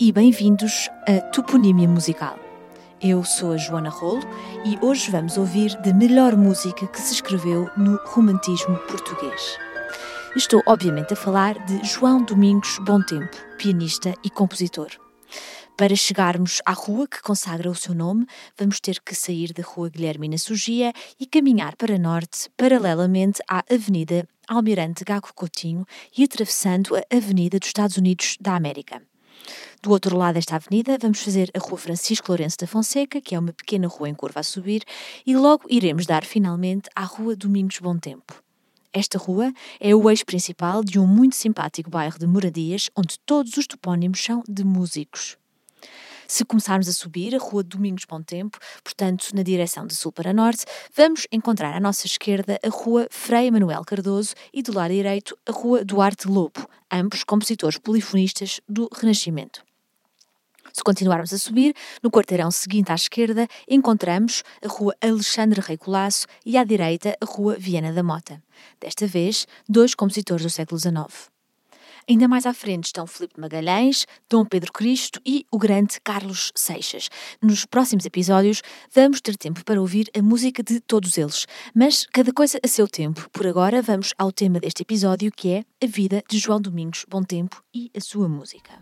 e bem-vindos a Toponímia Musical. Eu sou a Joana Rolo e hoje vamos ouvir da melhor música que se escreveu no romantismo português. Estou, obviamente, a falar de João Domingos Bom Tempo, pianista e compositor. Para chegarmos à rua que consagra o seu nome, vamos ter que sair da Rua Guilhermina Sugia e caminhar para norte, paralelamente à Avenida Almirante Gago Coutinho e atravessando a Avenida dos Estados Unidos da América. Do outro lado desta avenida, vamos fazer a Rua Francisco Lourenço da Fonseca, que é uma pequena rua em curva a subir, e logo iremos dar finalmente à Rua Domingos Bom Tempo. Esta rua é o eixo principal de um muito simpático bairro de moradias, onde todos os topónimos são de músicos. Se começarmos a subir a Rua Domingos Bom Tempo, portanto na direção de sul para norte, vamos encontrar à nossa esquerda a Rua Frei Manuel Cardoso e do lado direito a Rua Duarte Lobo, ambos compositores polifonistas do Renascimento. Se continuarmos a subir, no quarteirão seguinte à esquerda, encontramos a Rua Alexandre Rei Colasso e à direita a Rua Viana da Mota. Desta vez, dois compositores do século XIX. Ainda mais à frente estão Filipe Magalhães, Dom Pedro Cristo e o grande Carlos Seixas. Nos próximos episódios vamos ter tempo para ouvir a música de todos eles, mas cada coisa a seu tempo. Por agora vamos ao tema deste episódio que é a vida de João Domingos Bom Tempo e a sua música.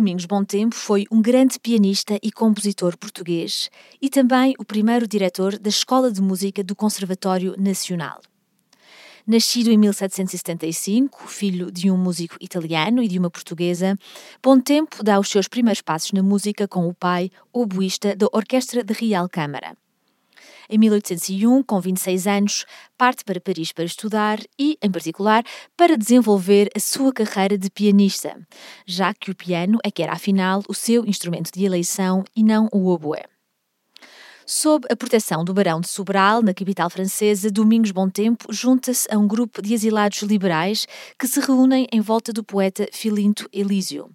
Domingos Bom Tempo foi um grande pianista e compositor português e também o primeiro diretor da Escola de Música do Conservatório Nacional. Nascido em 1775, filho de um músico italiano e de uma portuguesa, Bom Tempo dá os seus primeiros passos na música com o pai, oboísta da Orquestra de Real Câmara. Em 1801, com 26 anos, parte para Paris para estudar e, em particular, para desenvolver a sua carreira de pianista, já que o piano é que era afinal o seu instrumento de eleição e não o oboé. Sob a proteção do Barão de Sobral, na capital francesa, Domingos Bom Tempo junta-se a um grupo de exilados liberais que se reúnem em volta do poeta Filinto Elísio.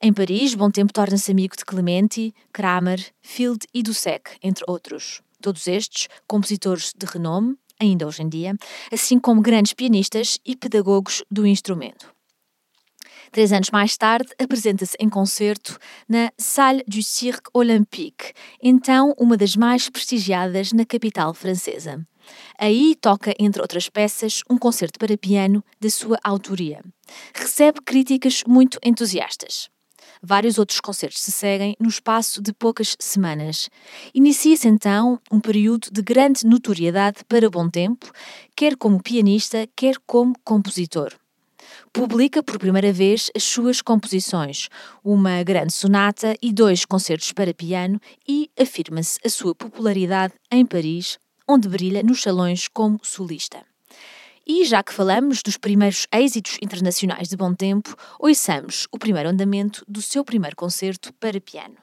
Em Paris, Bom Tempo torna-se amigo de Clementi, Kramer, Field e Dussek, entre outros. Todos estes, compositores de renome, ainda hoje em dia, assim como grandes pianistas e pedagogos do instrumento. Três anos mais tarde, apresenta-se em concerto na Salle du Cirque Olympique, então uma das mais prestigiadas na capital francesa. Aí toca, entre outras peças, um concerto para piano da sua autoria. Recebe críticas muito entusiastas. Vários outros concertos se seguem no espaço de poucas semanas. Inicia-se então um período de grande notoriedade para bom tempo, quer como pianista, quer como compositor. Publica por primeira vez as suas composições, uma grande sonata e dois concertos para piano, e afirma-se a sua popularidade em Paris, onde brilha nos salões como solista. E já que falamos dos primeiros êxitos internacionais de bom tempo, ouçamos o primeiro andamento do seu primeiro concerto para piano.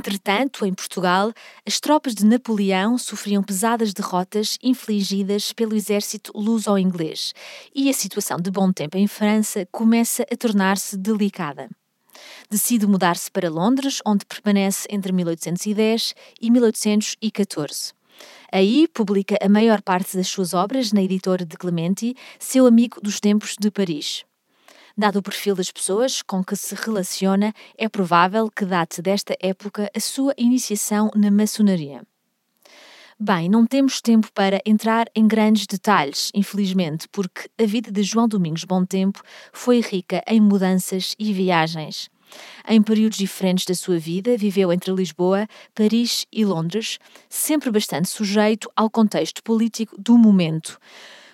Entretanto, em Portugal, as tropas de Napoleão sofriam pesadas derrotas infligidas pelo exército luso-inglês e a situação de bom tempo em França começa a tornar-se delicada. Decide mudar-se para Londres, onde permanece entre 1810 e 1814. Aí publica a maior parte das suas obras na editora de Clementi, seu amigo dos tempos de Paris. Dado o perfil das pessoas com que se relaciona, é provável que date desta época a sua iniciação na maçonaria. Bem, não temos tempo para entrar em grandes detalhes, infelizmente, porque a vida de João Domingos Bom Tempo foi rica em mudanças e viagens. Em períodos diferentes da sua vida, viveu entre Lisboa, Paris e Londres, sempre bastante sujeito ao contexto político do momento.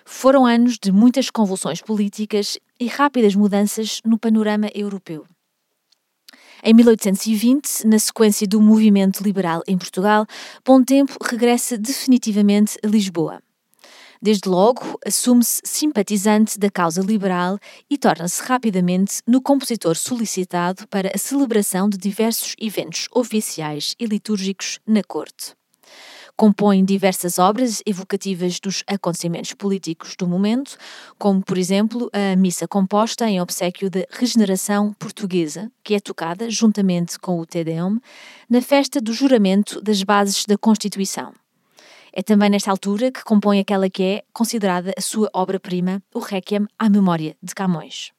Foram anos de muitas convulsões políticas e rápidas mudanças no panorama europeu. Em 1820, na sequência do movimento liberal em Portugal, Bom Tempo regressa definitivamente a Lisboa. Desde logo, assume-se simpatizante da causa liberal e torna-se rapidamente no compositor solicitado para a celebração de diversos eventos oficiais e litúrgicos na corte. Compõe diversas obras evocativas dos acontecimentos políticos do momento, como, por exemplo, a missa composta em obsequio da Regeneração Portuguesa, que é tocada, juntamente com o Te Deum, na festa do juramento das bases da Constituição. É também nesta altura que compõe aquela que é considerada a sua obra-prima, o Requiem à Memória de Camões.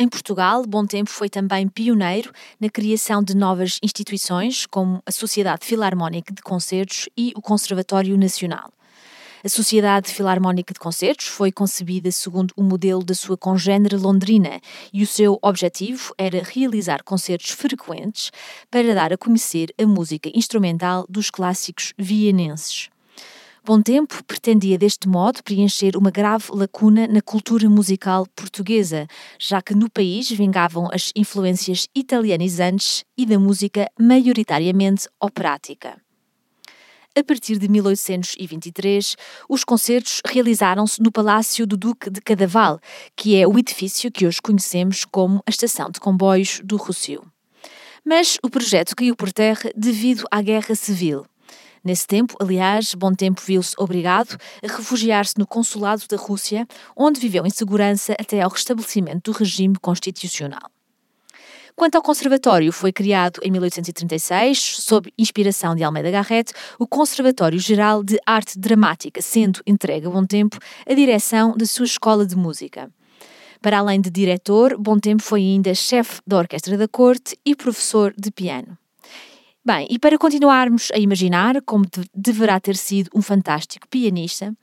Em Portugal, Bom Tempo foi também pioneiro na criação de novas instituições, como a Sociedade Filarmónica de Concertos e o Conservatório Nacional. A Sociedade Filarmónica de Concertos foi concebida segundo o modelo da sua congênere londrina e o seu objetivo era realizar concertos frequentes para dar a conhecer a música instrumental dos clássicos vienenses. Bom Tempo pretendia deste modo preencher uma grave lacuna na cultura musical portuguesa, já que no país vingavam as influências italianizantes e da música maioritariamente operática. A partir de 1823, os concertos realizaram-se no Palácio do Duque de Cadaval, que é o edifício que hoje conhecemos como a Estação de Comboios do Rossio. Mas o projeto caiu por terra devido à Guerra Civil. Nesse tempo, aliás, Bom Tempo viu-se obrigado a refugiar-se no consulado da Rússia, onde viveu em segurança até ao restabelecimento do regime constitucional. Quanto ao Conservatório, foi criado em 1836, sob inspiração de Almeida Garrett, o Conservatório Geral de Arte Dramática, sendo entregue a Bom Tempo a direção da sua escola de música. Para além de diretor, Bom Tempo foi ainda chefe da Orquestra da Corte e professor de piano. Bem, e para continuarmos a imaginar como de deverá ter sido um fantástico pianista,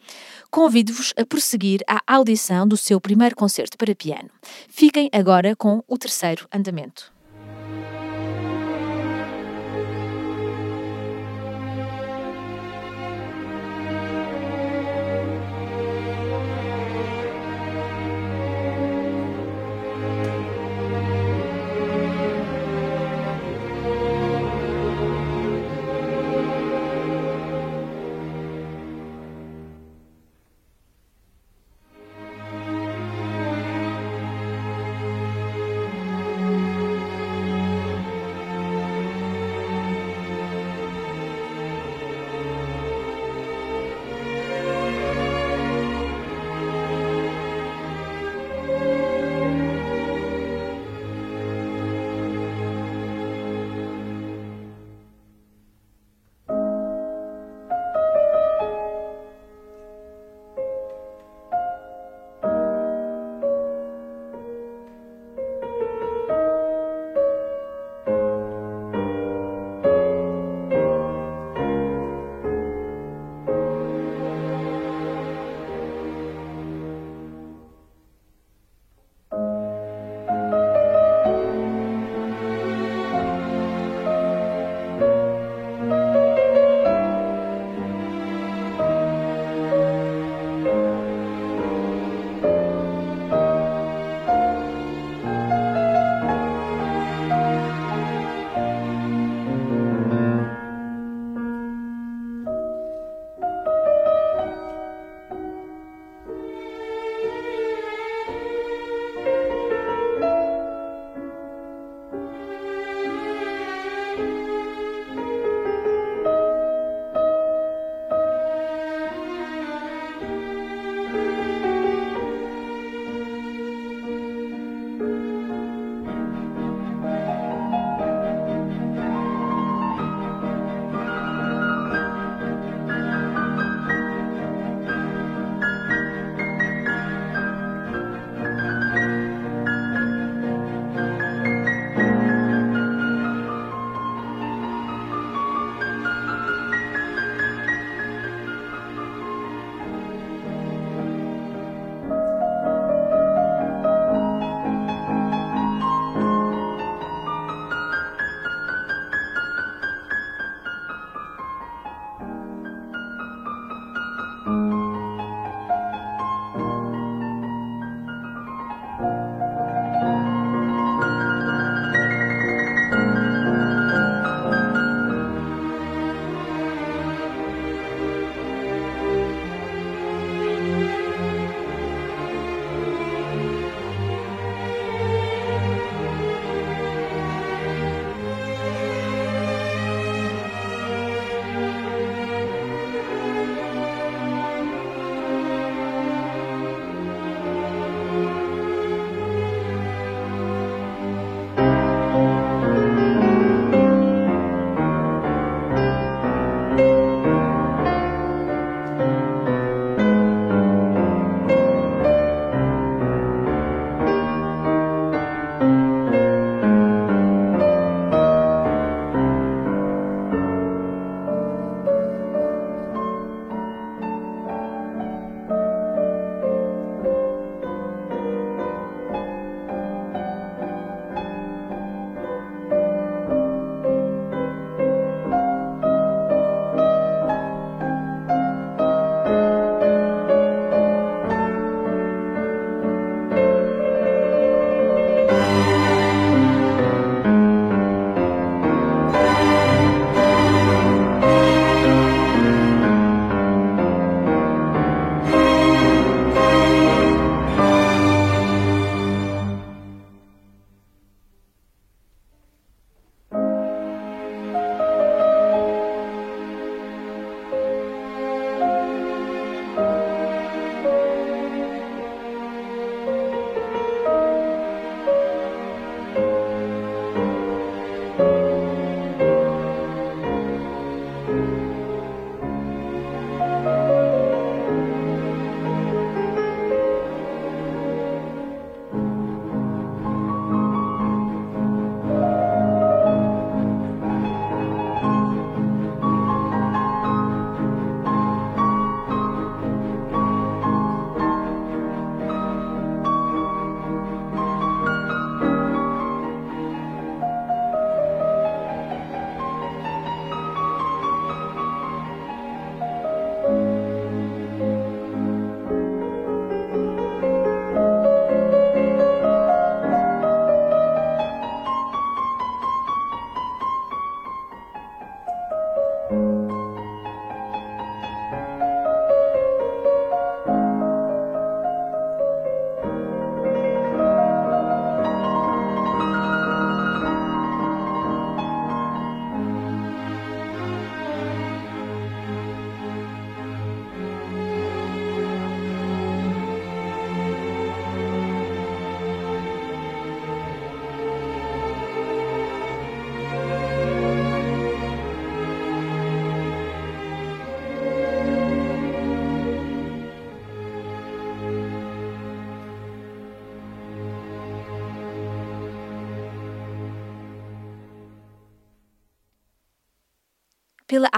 convido-vos a prosseguir a audição do seu primeiro concerto para piano. Fiquem agora com o terceiro andamento.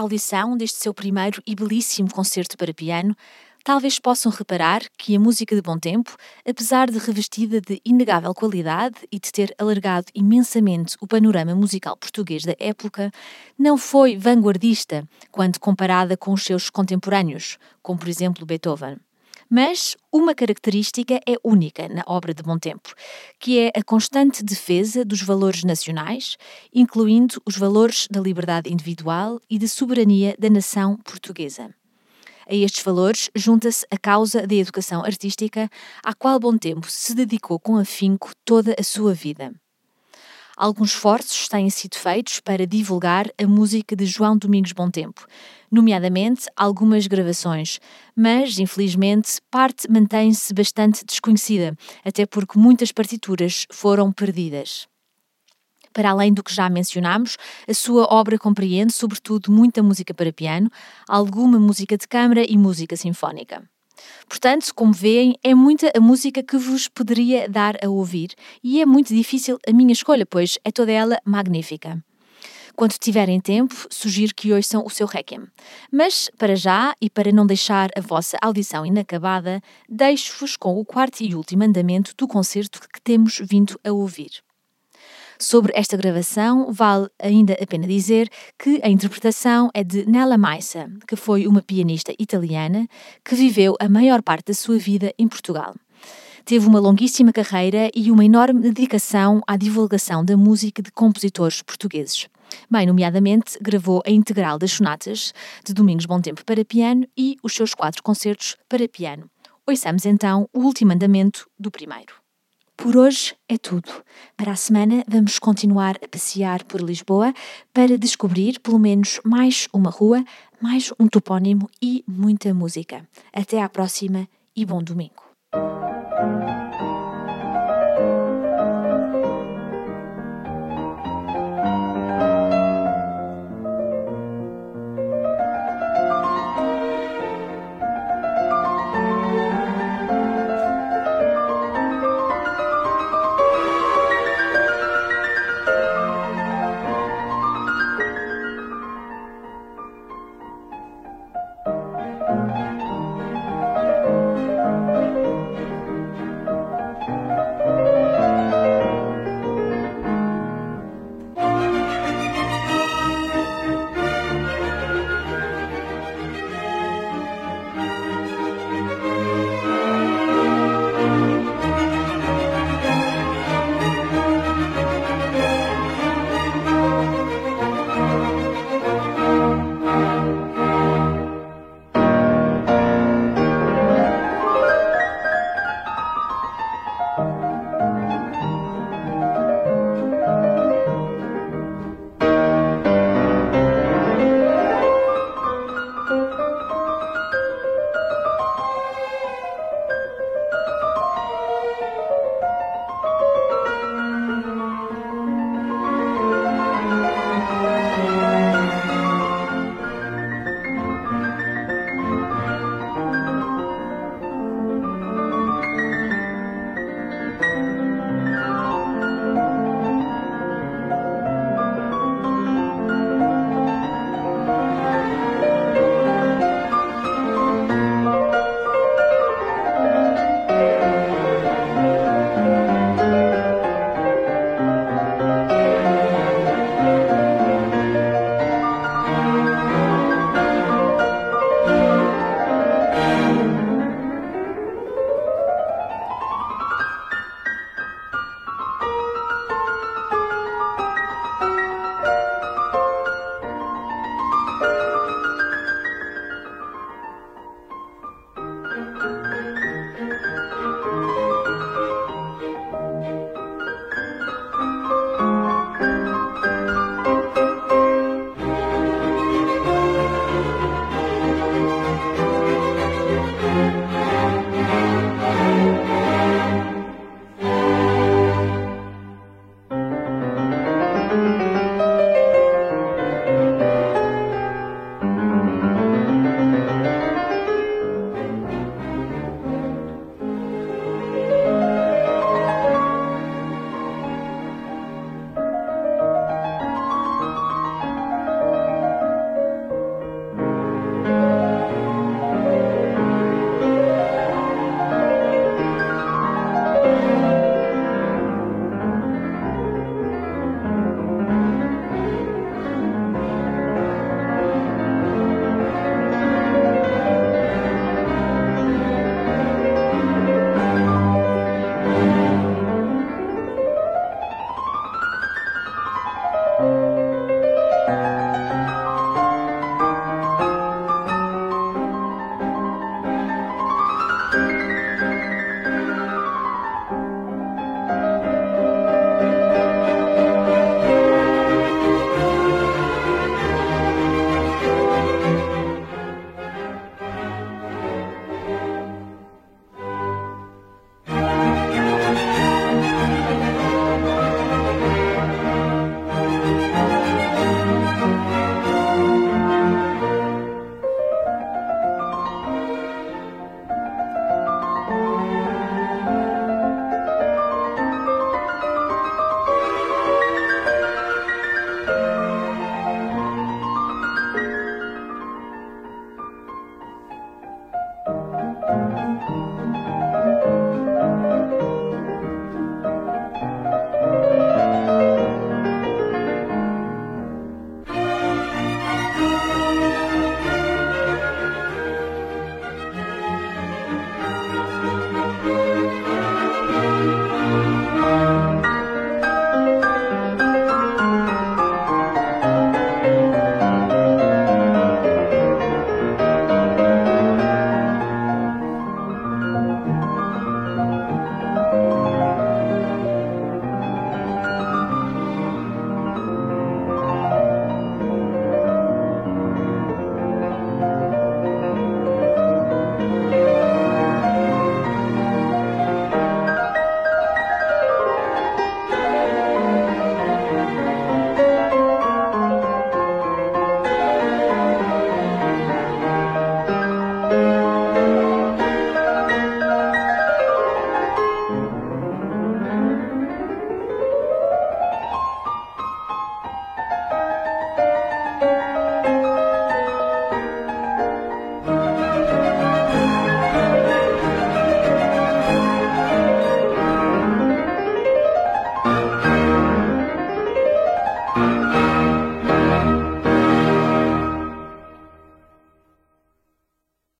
Audição deste seu primeiro e belíssimo concerto para piano, talvez possam reparar que a música de Bom Tempo, apesar de revestida de inegável qualidade e de ter alargado imensamente o panorama musical português da época, não foi vanguardista quando comparada com os seus contemporâneos, como por exemplo Beethoven. Mas uma característica é única na obra de Bom Tempo, que é a constante defesa dos valores nacionais, incluindo os valores da liberdade individual e de soberania da nação portuguesa. A estes valores junta-se a causa da educação artística, à qual Bom Tempo se dedicou com afinco toda a sua vida. Alguns esforços têm sido feitos para divulgar a música de João Domingos Bom Tempo, nomeadamente algumas gravações, mas, infelizmente, parte mantém-se bastante desconhecida, até porque muitas partituras foram perdidas. Para além do que já mencionámos, a sua obra compreende, sobretudo, muita música para piano, alguma música de câmara e música sinfónica. Portanto, como veem, é muita a música que vos poderia dar a ouvir e é muito difícil a minha escolha, pois é toda ela magnífica. Quando tiverem tempo, sugiro que ouçam o seu Requiem. Mas, para já, e para não deixar a vossa audição inacabada, deixo-vos com o quarto e último andamento do concerto que temos vindo a ouvir. Sobre esta gravação, vale ainda a pena dizer que a interpretação é de Nella Maissa, que foi uma pianista italiana que viveu a maior parte da sua vida em Portugal. Teve uma longuíssima carreira e uma enorme dedicação à divulgação da música de compositores portugueses. Bem, nomeadamente, gravou a integral das sonatas de Domingos Bom Tempo para piano e os seus quatro concertos para piano. Ouçamos então o último andamento do primeiro. Por hoje é tudo. Para a semana vamos continuar a passear por Lisboa para descobrir pelo menos mais uma rua, mais um topónimo e muita música. Até à próxima e bom domingo.